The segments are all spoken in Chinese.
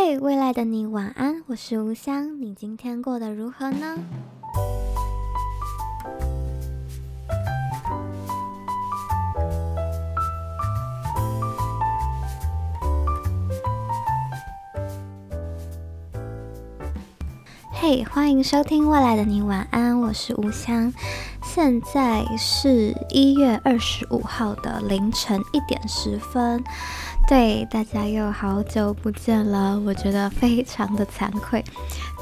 嘿未来的你晚安，我是吴香，你今天过得如何呢？嘿欢迎收听未来的你晚安，我是吴香，现在是一月二十五号的凌晨一点十分。对，大家又好久不见了，我觉得非常的惭愧。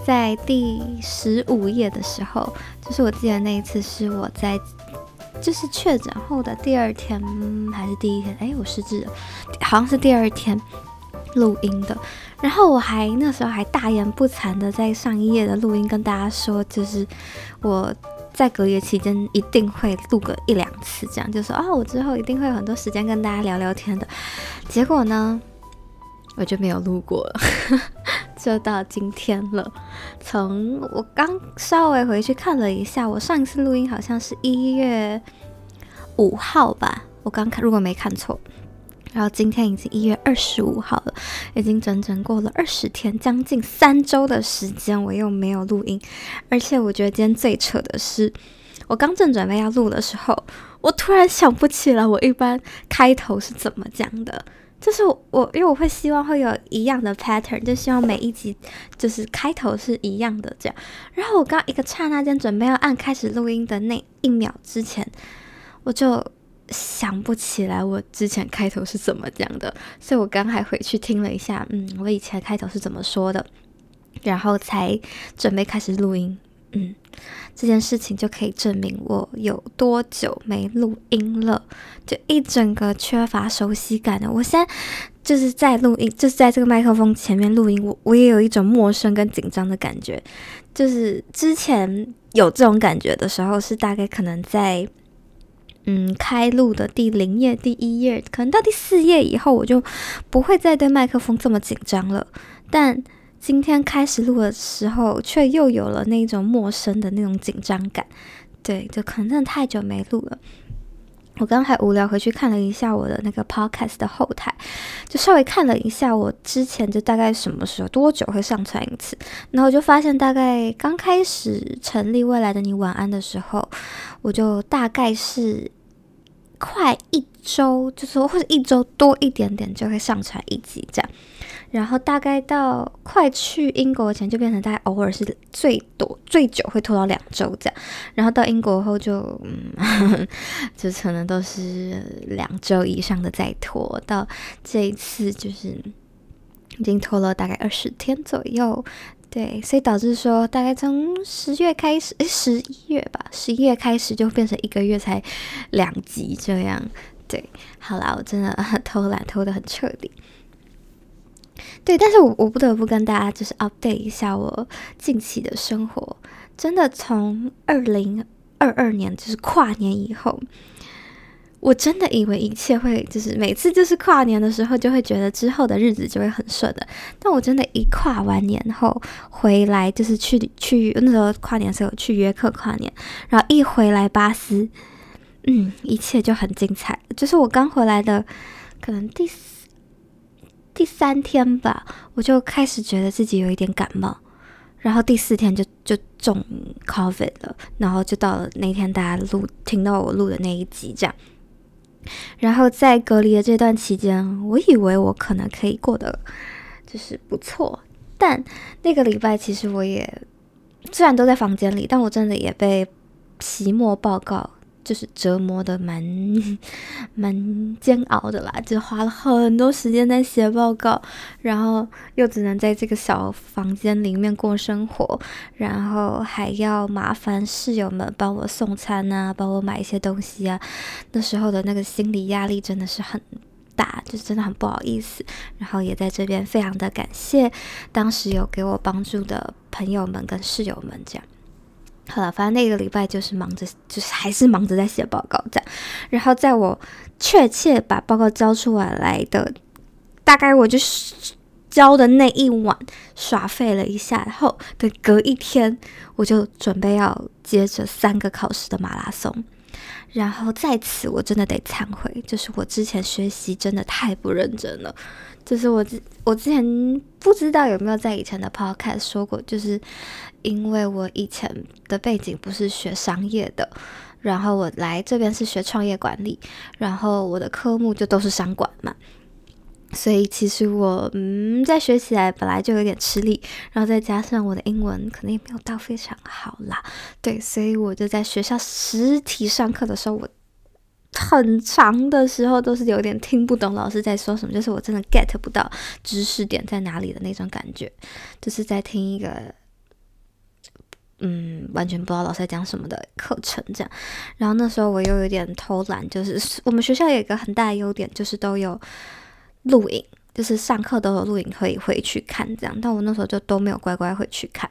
在第十五页的时候，就是我记得那一次是我在，就是确诊后的第二天还是第一天？哎，我失智了，好像是第二天录音的。然后我还那时候还大言不惭的在上一页的录音跟大家说，就是我。在隔离期间一定会录个一两次，这样就说啊，我之后一定会有很多时间跟大家聊聊天的。结果呢，我就没有录过了，就到今天了。从我刚稍微回去看了一下，我上一次录音好像是一月五号吧，我刚看，如果没看错。然后今天已经一月二十五号了，已经整整过了二十天，将近三周的时间，我又没有录音。而且我觉得今天最扯的是，我刚正准备要录的时候，我突然想不起来我一般开头是怎么讲的。就是我，因为我会希望会有一样的 pattern，就希望每一集就是开头是一样的这样。然后我刚一个刹那间准备要按开始录音的那一秒之前，我就。想不起来我之前开头是怎么讲的，所以我刚还回去听了一下，嗯，我以前开头是怎么说的，然后才准备开始录音，嗯，这件事情就可以证明我有多久没录音了，就一整个缺乏熟悉感的。我现在就是在录音，就是在这个麦克风前面录音，我我也有一种陌生跟紧张的感觉，就是之前有这种感觉的时候，是大概可能在。嗯，开录的第零页、第一页，可能到第四页以后，我就不会再对麦克风这么紧张了。但今天开始录的时候，却又有了那种陌生的那种紧张感。对，就可能真的太久没录了。我刚才无聊回去看了一下我的那个 podcast 的后台，就稍微看了一下我之前就大概什么时候、多久会上传一次，然后就发现大概刚开始成立未来的你晚安的时候，我就大概是。快一周，就是或者一周多一点点就会上传一集这样，然后大概到快去英国前就变成大概偶尔是最多最久会拖到两周这样，然后到英国后就嗯，就可能都是两周以上的再拖，到这一次就是已经拖了大概二十天左右。对，所以导致说，大概从十月开始，诶，十一月吧，十一月开始就变成一个月才两集这样。对，好啦，我真的 偷懒偷得很彻底。对，但是我我不得不跟大家就是 update 一下我近期的生活，真的从二零二二年就是跨年以后。我真的以为一切会就是每次就是跨年的时候就会觉得之后的日子就会很顺的，但我真的，一跨完年后回来就是去去那时候跨年的时候去约克跨年，然后一回来巴斯，嗯，一切就很精彩。就是我刚回来的，可能第四第三天吧，我就开始觉得自己有一点感冒，然后第四天就就中 COVID 了，然后就到了那天大家录听到我录的那一集这样。然后在隔离的这段期间，我以为我可能可以过得就是不错，但那个礼拜其实我也虽然都在房间里，但我真的也被期末报告。就是折磨的蛮 蛮煎熬的啦，就花了很多时间在写报告，然后又只能在这个小房间里面过生活，然后还要麻烦室友们帮我送餐啊，帮我买一些东西啊。那时候的那个心理压力真的是很大，就是真的很不好意思。然后也在这边非常的感谢当时有给我帮助的朋友们跟室友们，这样。好了，反正那个礼拜就是忙着，就是还是忙着在写报告这样。然后在我确切把报告交出来来的，大概我就是交的那一晚耍废了一下，然后对，隔一天我就准备要接着三个考试的马拉松。然后在此我真的得忏悔，就是我之前学习真的太不认真了。就是我之我之前不知道有没有在以前的 podcast 说过，就是因为我以前的背景不是学商业的，然后我来这边是学创业管理，然后我的科目就都是商管嘛。所以其实我嗯，在学起来本来就有点吃力，然后再加上我的英文可能也没有到非常好啦，对，所以我就在学校实体上课的时候，我很长的时候都是有点听不懂老师在说什么，就是我真的 get 不到知识点在哪里的那种感觉，就是在听一个嗯，完全不知道老师在讲什么的课程这样。然后那时候我又有点偷懒，就是我们学校有一个很大的优点，就是都有。录影就是上课都有录影可以回去看，这样，但我那时候就都没有乖乖回去看，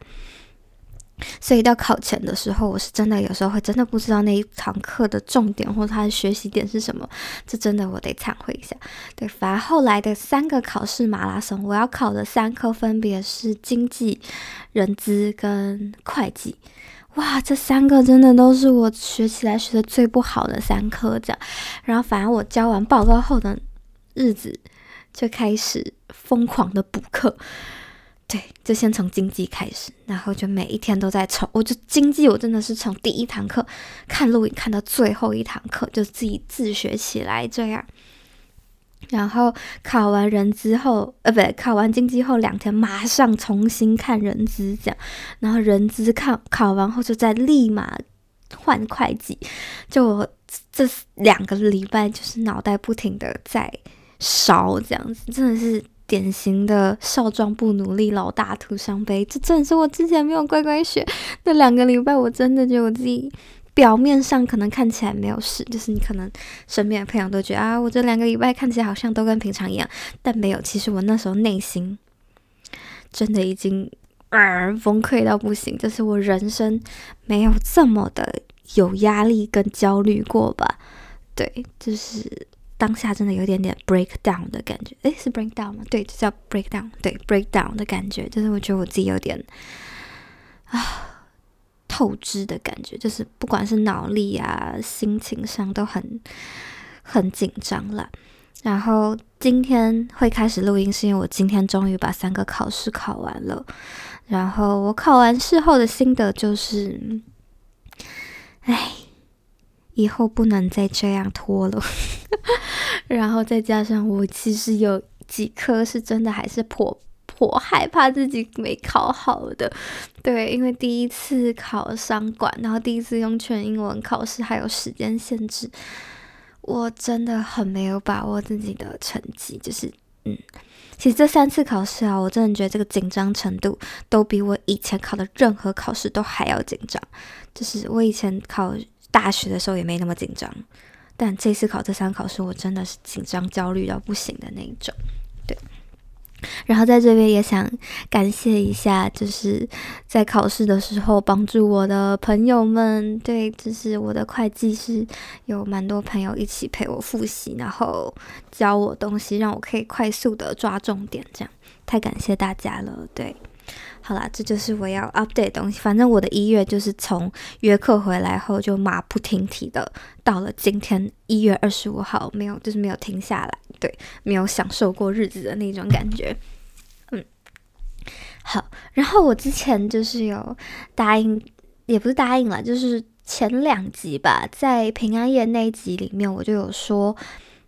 所以到考前的时候，我是真的有时候会真的不知道那一堂课的重点或者它的学习点是什么，这真的我得忏悔一下。对，反而后来的三个考试马拉松，我要考的三科分别是经济、人资跟会计，哇，这三个真的都是我学起来学的最不好的三科，这样，然后反而我交完报告后的日子。就开始疯狂的补课，对，就先从经济开始，然后就每一天都在抽。我就经济，我真的是从第一堂课看录影看到最后一堂课，就自己自学起来这样。然后考完人资后，呃，不对，考完经济后两天，马上重新看人资这样。然后人资看考完后，就再立马换会计。就我这两个礼拜，就是脑袋不停的在。烧这样子，真的是典型的少壮不努力，老大徒伤悲。这真的是我之前没有乖乖学那两个礼拜，我真的觉得我自己表面上可能看起来没有事，就是你可能身边的朋友都觉得啊，我这两个礼拜看起来好像都跟平常一样，但没有。其实我那时候内心真的已经啊崩溃到不行，就是我人生没有这么的有压力跟焦虑过吧？对，就是。当下真的有点点 break down 的感觉，诶，是 break down 吗？对，就叫 break down，对，break down 的感觉，就是我觉得我自己有点啊透支的感觉，就是不管是脑力啊、心情上都很很紧张了。然后今天会开始录音，是因为我今天终于把三个考试考完了。然后我考完试后的心得就是，哎，以后不能再这样拖了。然后再加上我其实有几科是真的还是颇颇害怕自己没考好的，对，因为第一次考商管，然后第一次用全英文考试，还有时间限制，我真的很没有把握自己的成绩。就是，嗯，其实这三次考试啊，我真的觉得这个紧张程度都比我以前考的任何考试都还要紧张。就是我以前考大学的时候也没那么紧张。但这次考这三考试，我真的是紧张焦虑到不行的那一种，对。然后在这边也想感谢一下，就是在考试的时候帮助我的朋友们，对，就是我的会计师有蛮多朋友一起陪我复习，然后教我东西，让我可以快速的抓重点，这样太感谢大家了，对。好啦，这就是我要 update 东西。反正我的一月就是从约课回来后就马不停蹄的到了今天一月二十五号，没有就是没有停下来，对，没有享受过日子的那种感觉。嗯，好。然后我之前就是有答应，也不是答应了，就是前两集吧，在平安夜那一集里面，我就有说，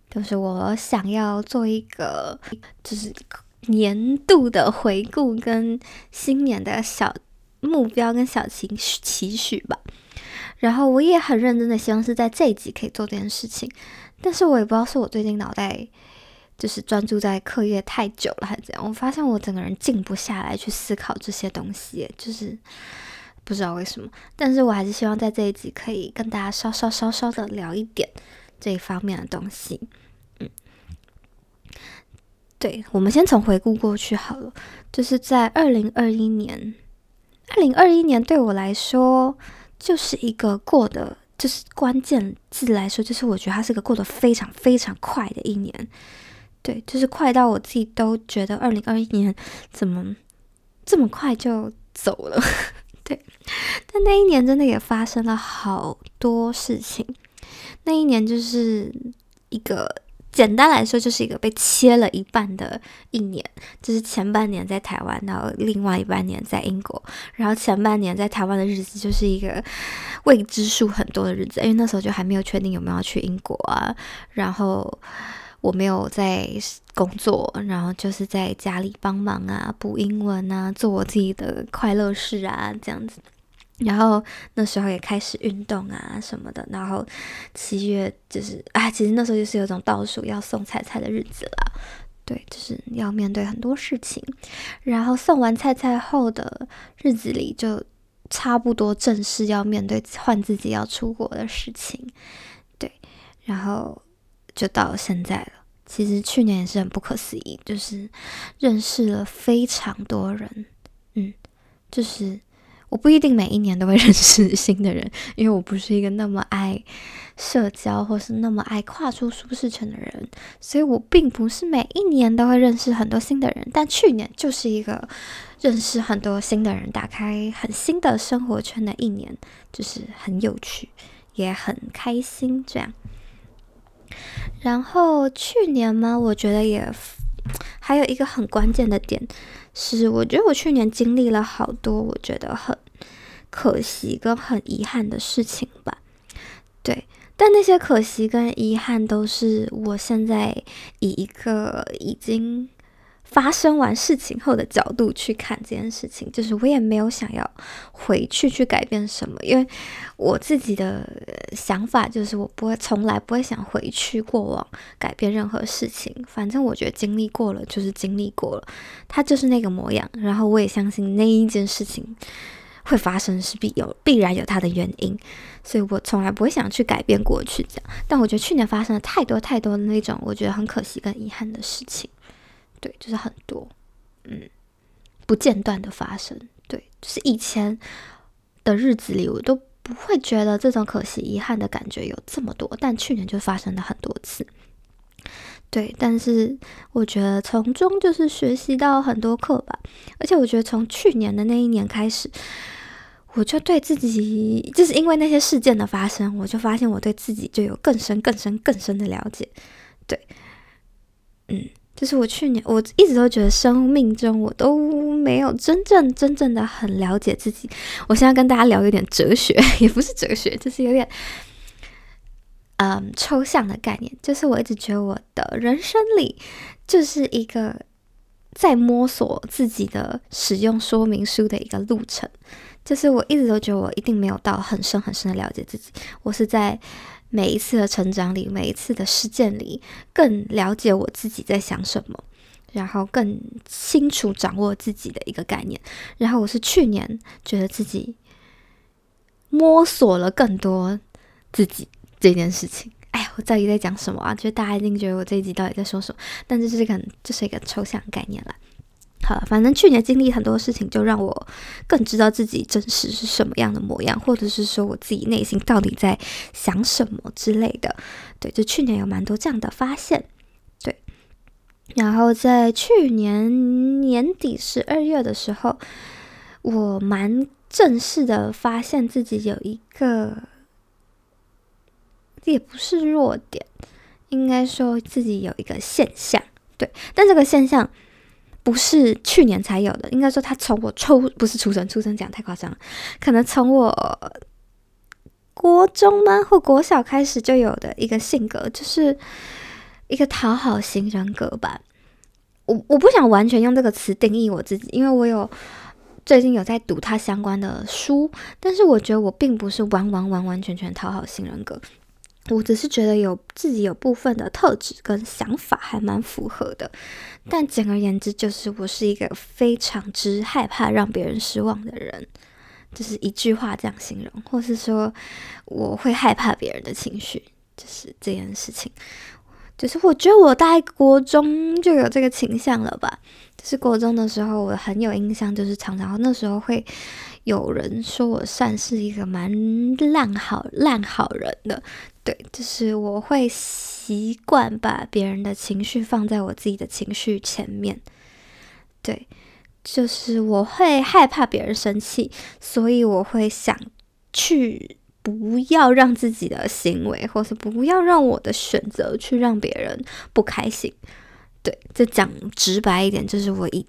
就是我想要做一个，就是。年度的回顾跟新年的小目标跟小期期许吧，然后我也很认真的希望是在这一集可以做这件事情，但是我也不知道是我最近脑袋就是专注在课业太久了还是怎样，我发现我整个人静不下来去思考这些东西，就是不知道为什么，但是我还是希望在这一集可以跟大家稍稍稍稍的聊一点这一方面的东西。对，我们先从回顾过去好了。就是在二零二一年，二零二一年对我来说就是一个过得，就是关键字来说，就是我觉得它是个过得非常非常快的一年。对，就是快到我自己都觉得二零二一年怎么这么快就走了。对，但那一年真的也发生了好多事情。那一年就是一个。简单来说，就是一个被切了一半的一年，就是前半年在台湾，然后另外一半年在英国。然后前半年在台湾的日子就是一个未知数很多的日子，因为那时候就还没有确定有没有去英国啊。然后我没有在工作，然后就是在家里帮忙啊，补英文啊，做我自己的快乐事啊，这样子。然后那时候也开始运动啊什么的，然后七月就是啊，其实那时候就是有种倒数要送菜菜的日子了，对，就是要面对很多事情。然后送完菜菜后的日子里，就差不多正式要面对换自己要出国的事情，对，然后就到现在了。其实去年也是很不可思议，就是认识了非常多人，嗯，就是。我不一定每一年都会认识新的人，因为我不是一个那么爱社交或是那么爱跨出舒适圈的人，所以我并不是每一年都会认识很多新的人。但去年就是一个认识很多新的人、打开很新的生活圈的一年，就是很有趣，也很开心这样。然后去年嘛，我觉得也还有一个很关键的点。是，我觉得我去年经历了好多，我觉得很可惜跟很遗憾的事情吧。对，但那些可惜跟遗憾都是我现在以一个已经。发生完事情后的角度去看这件事情，就是我也没有想要回去去改变什么，因为我自己的想法就是我不会，从来不会想回去过往改变任何事情。反正我觉得经历过了就是经历过了，它就是那个模样。然后我也相信那一件事情会发生是必有必然有它的原因，所以我从来不会想去改变过去这样。但我觉得去年发生了太多太多的那种我觉得很可惜跟遗憾的事情。对，就是很多，嗯，不间断的发生。对，就是以前的日子里，我都不会觉得这种可惜、遗憾的感觉有这么多，但去年就发生了很多次。对，但是我觉得从中就是学习到很多课吧。而且我觉得从去年的那一年开始，我就对自己，就是因为那些事件的发生，我就发现我对自己就有更深、更深、更深的了解。对，嗯。就是我去年，我一直都觉得生命中我都没有真正真正的很了解自己。我现在跟大家聊有点哲学，也不是哲学，就是有点嗯抽象的概念。就是我一直觉得我的人生里就是一个在摸索自己的使用说明书的一个路程。就是我一直都觉得我一定没有到很深很深的了解自己，我是在。每一次的成长里，每一次的事件里，更了解我自己在想什么，然后更清楚掌握自己的一个概念。然后我是去年觉得自己摸索了更多自己这件事情。哎呀，我到底在讲什么啊？觉得大家一定觉得我这一集到底在说什么？但这是一个，这是一个抽象概念了。好，反正去年经历很多事情，就让我更知道自己真实是什么样的模样，或者是说我自己内心到底在想什么之类的。对，就去年有蛮多这样的发现。对，然后在去年年底十二月的时候，我蛮正式的发现自己有一个，也不是弱点，应该说自己有一个现象。对，但这个现象。不是去年才有的，应该说他从我出不是出生，出生讲太夸张了，可能从我国中吗或国小开始就有的一个性格，就是一个讨好型人格吧。我我不想完全用这个词定义我自己，因为我有最近有在读他相关的书，但是我觉得我并不是完完完完全全讨好型人格。我只是觉得有自己有部分的特质跟想法还蛮符合的，但简而言之，就是我是一个非常之害怕让别人失望的人，就是一句话这样形容，或是说我会害怕别人的情绪，就是这件事情。就是我觉得我大概国中就有这个倾向了吧，就是国中的时候我很有印象，就是常常那时候会有人说我算是一个蛮烂好烂好人的。对，就是我会习惯把别人的情绪放在我自己的情绪前面。对，就是我会害怕别人生气，所以我会想去不要让自己的行为，或是不要让我的选择去让别人不开心。对，这讲直白一点，就是我一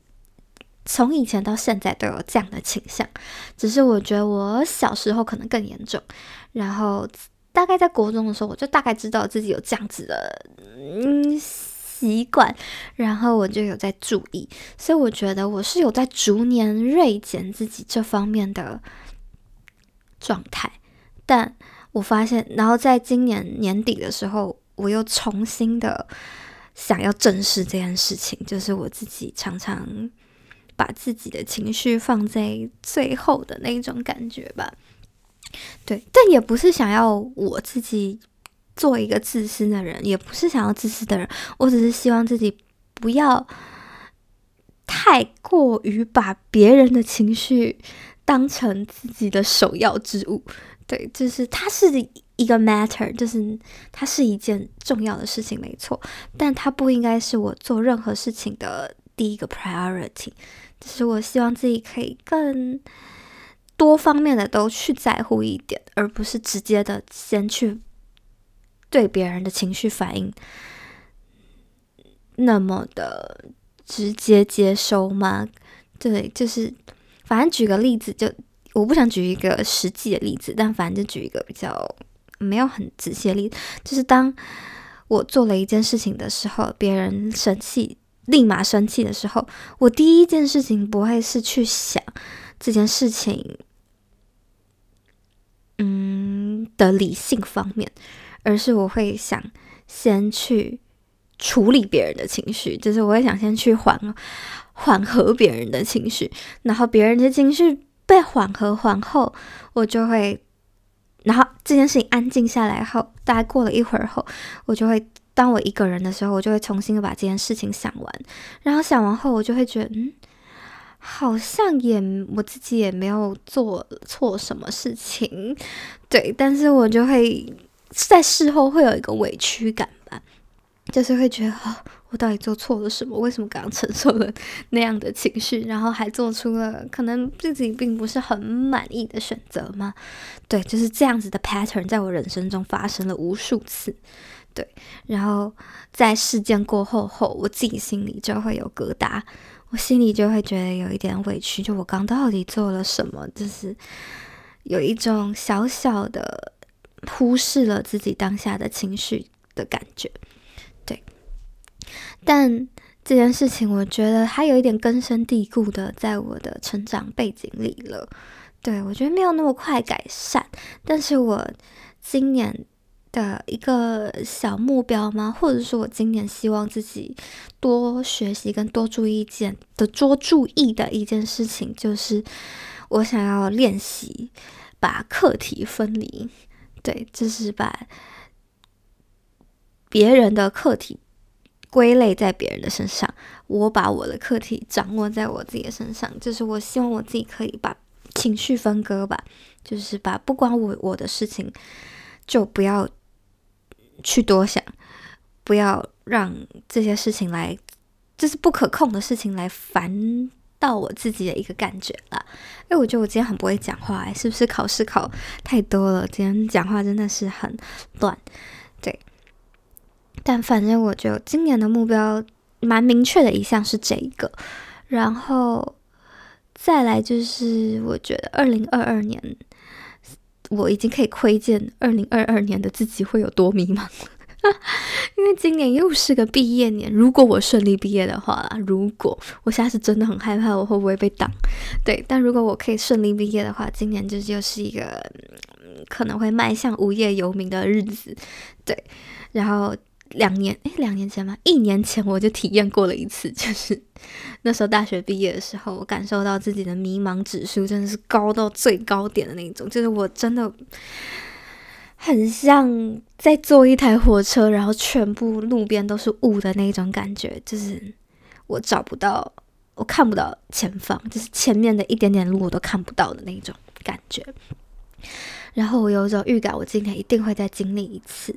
从以前到现在都有这样的倾向，只是我觉得我小时候可能更严重。然后大概在国中的时候，我就大概知道自己有这样子的嗯习惯，然后我就有在注意，所以我觉得我是有在逐年锐减自己这方面的状态。但我发现，然后在今年年底的时候，我又重新的想要正视这件事情，就是我自己常常把自己的情绪放在最后的那种感觉吧。对，但也不是想要我自己做一个自私的人，也不是想要自私的人，我只是希望自己不要太过于把别人的情绪当成自己的首要之物。对，就是它是一个 matter，就是它是一件重要的事情，没错。但它不应该是我做任何事情的第一个 priority。就是我希望自己可以更多方面的都去在乎一点，而不是直接的先去对别人的情绪反应那么的直接接收吗？对，就是反正举个例子就。我不想举一个实际的例子，但反正就举一个比较没有很仔细的例子，就是当我做了一件事情的时候，别人生气，立马生气的时候，我第一件事情不会是去想这件事情，嗯的理性方面，而是我会想先去处理别人的情绪，就是我会想先去缓缓和别人的情绪，然后别人的情绪。被缓和缓后，我就会，然后这件事情安静下来后，大概过了一会儿后，我就会，当我一个人的时候，我就会重新把这件事情想完，然后想完后，我就会觉得，嗯，好像也我自己也没有做错什么事情，对，但是我就会在事后会有一个委屈感吧，就是会觉得。哦我到底做错了什么？为什么刚刚承受了那样的情绪，然后还做出了可能自己并不是很满意的选择吗？对，就是这样子的 pattern 在我人生中发生了无数次。对，然后在事件过后后，我自己心里就会有疙瘩，我心里就会觉得有一点委屈，就我刚到底做了什么？就是有一种小小的忽视了自己当下的情绪的感觉。对但这件事情，我觉得还有一点根深蒂固的，在我的成长背景里了。对，我觉得没有那么快改善，但是我今年的一个小目标吗？或者说我今年希望自己多学习跟多注意一件的多注意的一件事情，就是我想要练习把课题分离。对，就是把别人的课题。归类在别人的身上，我把我的课题掌握在我自己的身上，就是我希望我自己可以把情绪分割吧，就是把不关我我的事情就不要去多想，不要让这些事情来，就是不可控的事情来烦到我自己的一个感觉啦。因为我觉得我今天很不会讲话，是不是考试考太多了？今天讲话真的是很乱，对。但反正我就今年的目标蛮明确的一项是这一个，然后再来就是我觉得二零二二年我已经可以窥见二零二二年的自己会有多迷茫，因为今年又是个毕业年。如果我顺利毕业的话，如果我现在是真的很害怕我会不会被挡，对，但如果我可以顺利毕业的话，今年就又是一个可能会迈向无业游民的日子，对，然后。两年，诶，两年前吗？一年前我就体验过了一次，就是那时候大学毕业的时候，我感受到自己的迷茫指数真的是高到最高点的那种，就是我真的很像在坐一台火车，然后全部路边都是雾的那种感觉，就是我找不到，我看不到前方，就是前面的一点点路我都看不到的那种感觉。然后我有一种预感，我今天一定会再经历一次，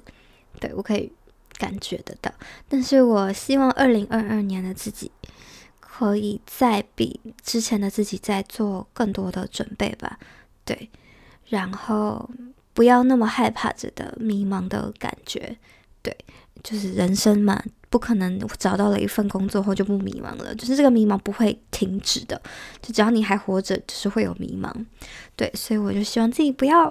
对，我可以。感觉得到，但是我希望二零二二年的自己可以再比之前的自己再做更多的准备吧。对，然后不要那么害怕着的迷茫的感觉。对，就是人生嘛。不可能找到了一份工作后就不迷茫了，就是这个迷茫不会停止的，就只要你还活着，就是会有迷茫。对，所以我就希望自己不要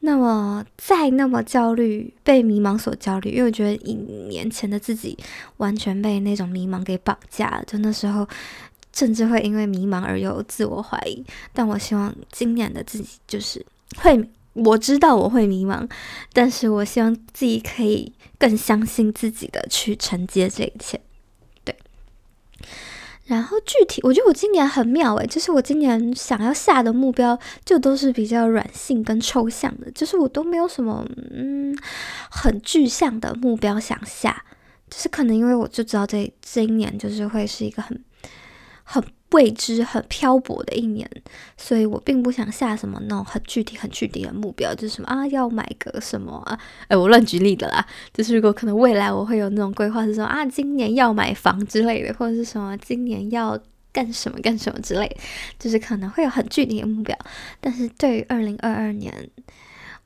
那么再那么焦虑，被迷茫所焦虑，因为我觉得一年前的自己完全被那种迷茫给绑架了，就那时候甚至会因为迷茫而有自我怀疑。但我希望今年的自己就是会。我知道我会迷茫，但是我希望自己可以更相信自己的去承接这一切。对，然后具体我觉得我今年很妙诶，就是我今年想要下的目标就都是比较软性跟抽象的，就是我都没有什么嗯很具象的目标想下，就是可能因为我就知道这这一年就是会是一个很很。未知很漂泊的一年，所以我并不想下什么那种很具体、很具体的目标，就是什么啊，要买个什么啊？哎，我乱举例的啦。就是如果可能未来我会有那种规划，是说啊，今年要买房之类的，或者是什么今年要干什么干什么之类的，就是可能会有很具体的目标。但是对于二零二二年，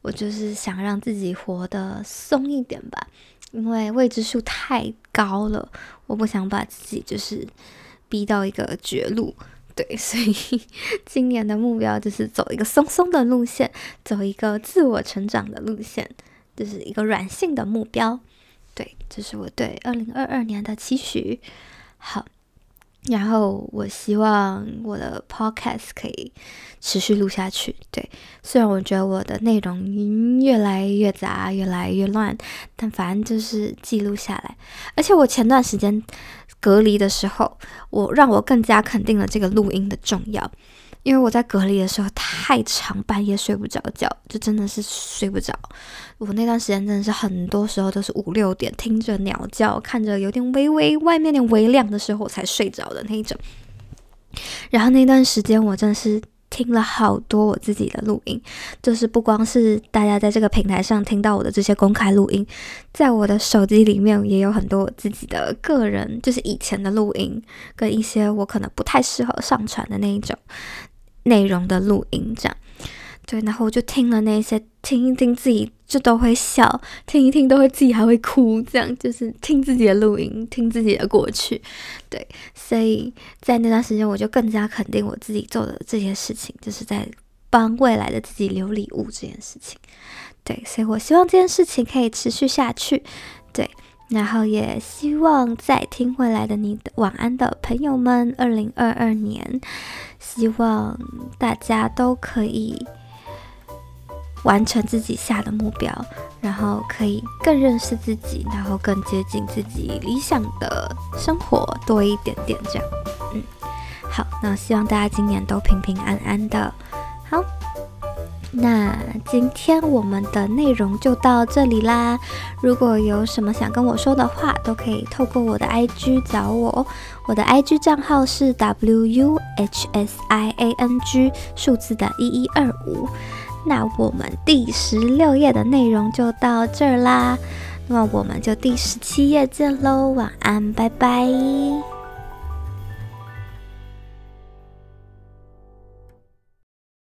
我就是想让自己活得松一点吧，因为未知数太高了，我不想把自己就是。逼到一个绝路，对，所以今年的目标就是走一个松松的路线，走一个自我成长的路线，就是一个软性的目标，对，这是我对二零二二年的期许。好。然后我希望我的 podcast 可以持续录下去。对，虽然我觉得我的内容越来越杂，越来越乱，但反正就是记录下来。而且我前段时间隔离的时候，我让我更加肯定了这个录音的重要。因为我在隔离的时候太长，半夜睡不着觉，就真的是睡不着。我那段时间真的是很多时候都是五六点，听着鸟叫，看着有点微微外面点微亮的时候才睡着的那一种。然后那段时间我真的是听了好多我自己的录音，就是不光是大家在这个平台上听到我的这些公开录音，在我的手机里面也有很多我自己的个人，就是以前的录音，跟一些我可能不太适合上传的那一种。内容的录音，这样对，然后我就听了那些，听一听自己就都会笑，听一听都会自己还会哭，这样就是听自己的录音，听自己的过去，对，所以在那段时间我就更加肯定我自己做的这些事情，就是在帮未来的自己留礼物这件事情，对，所以我希望这件事情可以持续下去，对。然后也希望在听未来的你的晚安的朋友们，二零二二年，希望大家都可以完成自己下的目标，然后可以更认识自己，然后更接近自己理想的生活多一点点这样。嗯，好，那希望大家今年都平平安安的。好。那今天我们的内容就到这里啦。如果有什么想跟我说的话，都可以透过我的 IG 找我。我的 IG 账号是 WUHSIANG 数字的一一二五。那我们第十六页的内容就到这儿啦。那么我们就第十七页见喽。晚安，拜拜。